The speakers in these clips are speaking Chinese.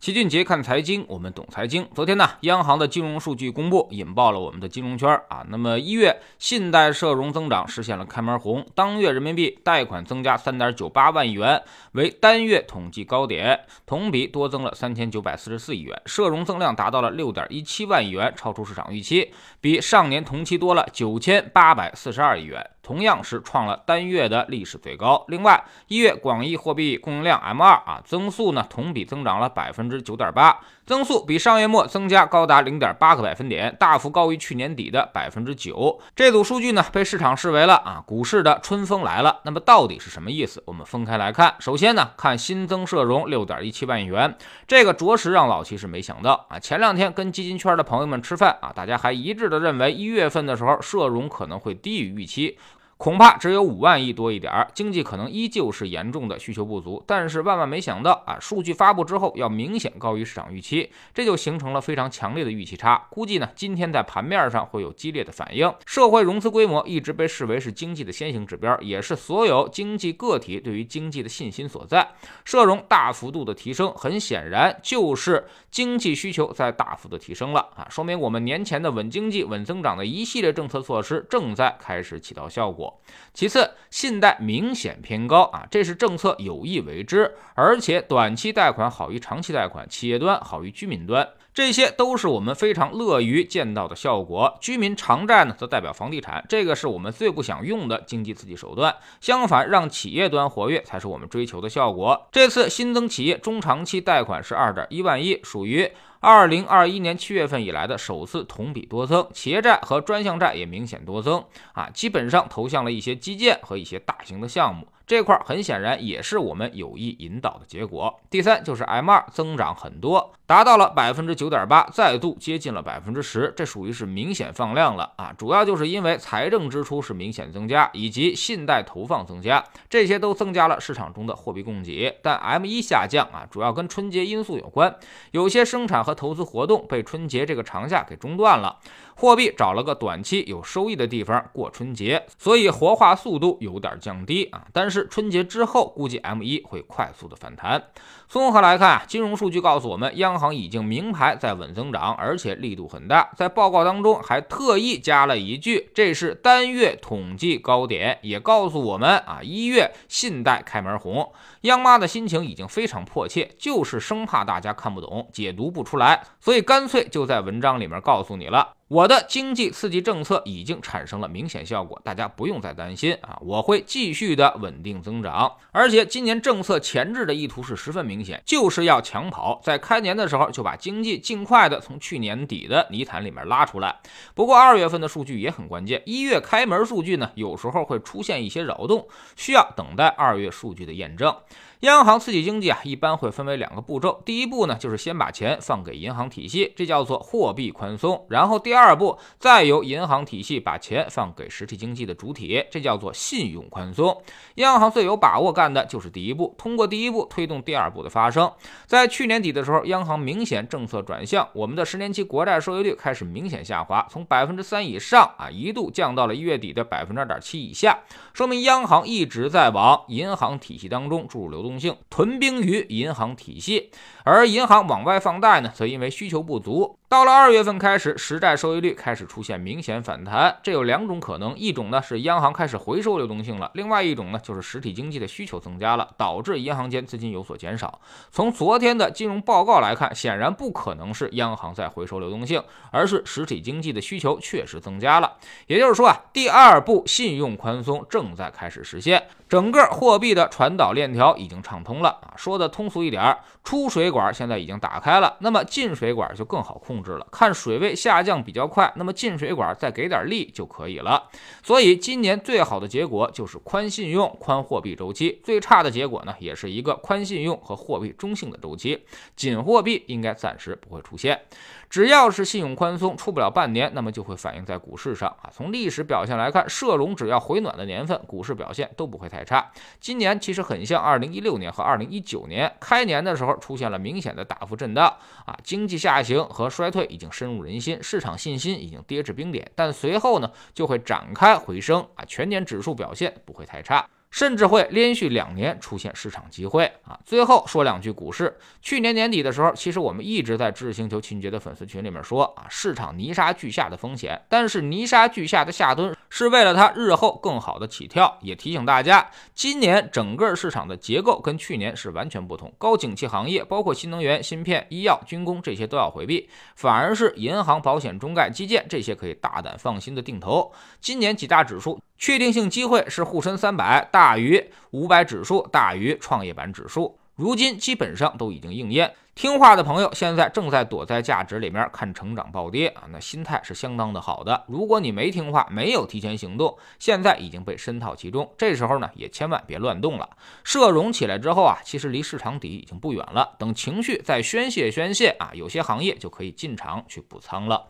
齐俊杰看财经，我们懂财经。昨天呢，央行的金融数据公布，引爆了我们的金融圈啊。那么一月信贷社融增长实现了开门红，当月人民币贷款增加三点九八万亿元，为单月统计高点，同比多增了三千九百四十四亿元，社融增量达到了六点一七万亿元，超出市场预期，比上年同期多了九千八百四十二亿元。同样是创了单月的历史最高。另外，一月广义货币供应量 M2 啊增速呢同比增长了百分之九点八，增速比上月末增加高达零点八个百分点，大幅高于去年底的百分之九。这组数据呢被市场视为了啊股市的春风来了。那么到底是什么意思？我们分开来看。首先呢，看新增社融六点一七万亿元，这个着实让老齐是没想到啊。前两天跟基金圈的朋友们吃饭啊，大家还一致的认为一月份的时候社融可能会低于预期。恐怕只有五万亿多一点儿，经济可能依旧是严重的需求不足。但是万万没想到啊，数据发布之后要明显高于市场预期，这就形成了非常强烈的预期差。估计呢，今天在盘面上会有激烈的反应。社会融资规模一直被视为是经济的先行指标，也是所有经济个体对于经济的信心所在。社融大幅度的提升，很显然就是经济需求在大幅的提升了啊，说明我们年前的稳经济、稳增长的一系列政策措施正在开始起到效果。其次，信贷明显偏高啊，这是政策有意为之，而且短期贷款好于长期贷款，企业端好于居民端，这些都是我们非常乐于见到的效果。居民偿债呢，则代表房地产，这个是我们最不想用的经济刺激手段。相反，让企业端活跃才是我们追求的效果。这次新增企业中长期贷款是二点一万亿，属于。二零二一年七月份以来的首次同比多增，企业债和专项债也明显多增啊，基本上投向了一些基建和一些大型的项目。这块很显然也是我们有意引导的结果。第三就是 M2 增长很多，达到了百分之九点八，再度接近了百分之十，这属于是明显放量了啊！主要就是因为财政支出是明显增加，以及信贷投放增加，这些都增加了市场中的货币供给。但 M1 下降啊，主要跟春节因素有关，有些生产和投资活动被春节这个长假给中断了，货币找了个短期有收益的地方过春节，所以活化速度有点降低啊，但是。春节之后，估计 M 一会快速的反弹。综合来看，金融数据告诉我们，央行行已经明牌在稳增长，而且力度很大。在报告当中还特意加了一句，这是单月统计高点，也告诉我们啊，一月信贷开门红。央妈的心情已经非常迫切，就是生怕大家看不懂、解读不出来，所以干脆就在文章里面告诉你了。我的经济刺激政策已经产生了明显效果，大家不用再担心啊！我会继续的稳定增长，而且今年政策前置的意图是十分明显，就是要抢跑，在开年的时候就把经济尽快的从去年底的泥潭里面拉出来。不过二月份的数据也很关键，一月开门数据呢，有时候会出现一些扰动，需要等待二月数据的验证。央行刺激经济啊，一般会分为两个步骤。第一步呢，就是先把钱放给银行体系，这叫做货币宽松。然后第二步，再由银行体系把钱放给实体经济的主体，这叫做信用宽松。央行最有把握干的就是第一步，通过第一步推动第二步的发生。在去年底的时候，央行明显政策转向，我们的十年期国债收益率开始明显下滑，从百分之三以上啊，一度降到了一月底的百分之二点七以下，说明央行一直在往银行体系当中注入流动动。性屯兵于银行体系，而银行往外放贷呢，则因为需求不足。到了二月份开始，实债收益率开始出现明显反弹。这有两种可能，一种呢是央行开始回收流动性了，另外一种呢就是实体经济的需求增加了，导致银行间资金有所减少。从昨天的金融报告来看，显然不可能是央行在回收流动性，而是实体经济的需求确实增加了。也就是说啊，第二步信用宽松正在开始实现，整个货币的传导链条已经畅通了啊。说的通俗一点，出水管现在已经打开了，那么进水管就更好控。控制了，看水位下降比较快，那么进水管再给点力就可以了。所以今年最好的结果就是宽信用、宽货币周期；最差的结果呢，也是一个宽信用和货币中性的周期。紧货币应该暂时不会出现。只要是信用宽松出不了半年，那么就会反映在股市上啊。从历史表现来看，社融只要回暖的年份，股市表现都不会太差。今年其实很像2016年和2019年开年的时候出现了明显的大幅震荡啊，经济下行和衰退已经深入人心，市场信心已经跌至冰点，但随后呢就会展开回升啊，全年指数表现不会太差。甚至会连续两年出现市场机会啊！最后说两句股市。去年年底的时候，其实我们一直在知识星球秦杰的粉丝群里面说啊，市场泥沙俱下的风险。但是泥沙俱下的下蹲是为了它日后更好的起跳。也提醒大家，今年整个市场的结构跟去年是完全不同。高景气行业，包括新能源、芯片、医药、军工这些都要回避，反而是银行、保险、中概、基建这些可以大胆放心的定投。今年几大指数。确定性机会是沪深三百大于五百指数，大于创业板指数。如今基本上都已经应验。听话的朋友现在正在躲在价值里面看成长暴跌啊，那心态是相当的好的。如果你没听话，没有提前行动，现在已经被深套其中。这时候呢，也千万别乱动了。社融起来之后啊，其实离市场底已经不远了。等情绪再宣泄宣泄啊，有些行业就可以进场去补仓了。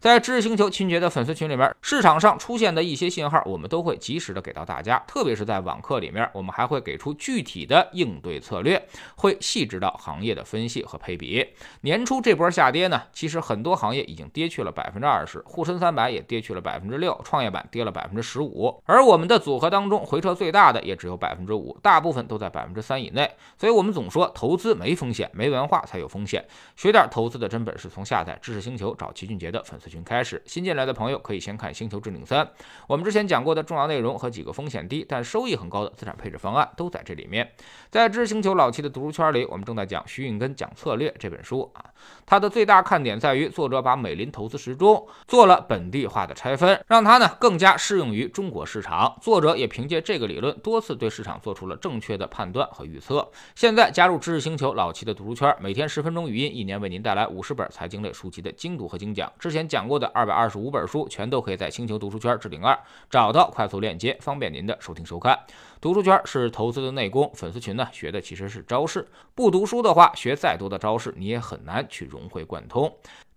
在知识星球秦杰的粉丝群里面，市场上出现的一些信号，我们都会及时的给到大家。特别是在网课里面，我们还会给出具体的应对策略，会细致到行业的分析和配比。年初这波下跌呢，其实很多行业已经跌去了百分之二十，沪深三百也跌去了百分之六，创业板跌了百分之十五，而我们的组合当中回撤最大的也只有百分之五，大部分都在百分之三以内。所以，我们总说投资没风险，没文化才有风险。学点投资的真本事，从下载知识星球找齐俊杰的粉丝。群开始，新进来的朋友可以先看《星球置顶三》，我们之前讲过的重要内容和几个风险低但收益很高的资产配置方案都在这里面。在知识星球老七的读书圈里，我们正在讲徐运根讲策略这本书啊，它的最大看点在于作者把美林投资时钟做了本地化的拆分，让它呢更加适用于中国市场。作者也凭借这个理论多次对市场做出了正确的判断和预测。现在加入知识星球老七的读书圈，每天十分钟语音，一年为您带来五十本财经类书籍的精读和精讲。之前讲。讲过的二百二十五本书，全都可以在星球读书圈置顶二找到快速链接，方便您的收听收看。读书圈是投资的内功，粉丝群呢学的其实是招式。不读书的话，学再多的招式，你也很难去融会贯通。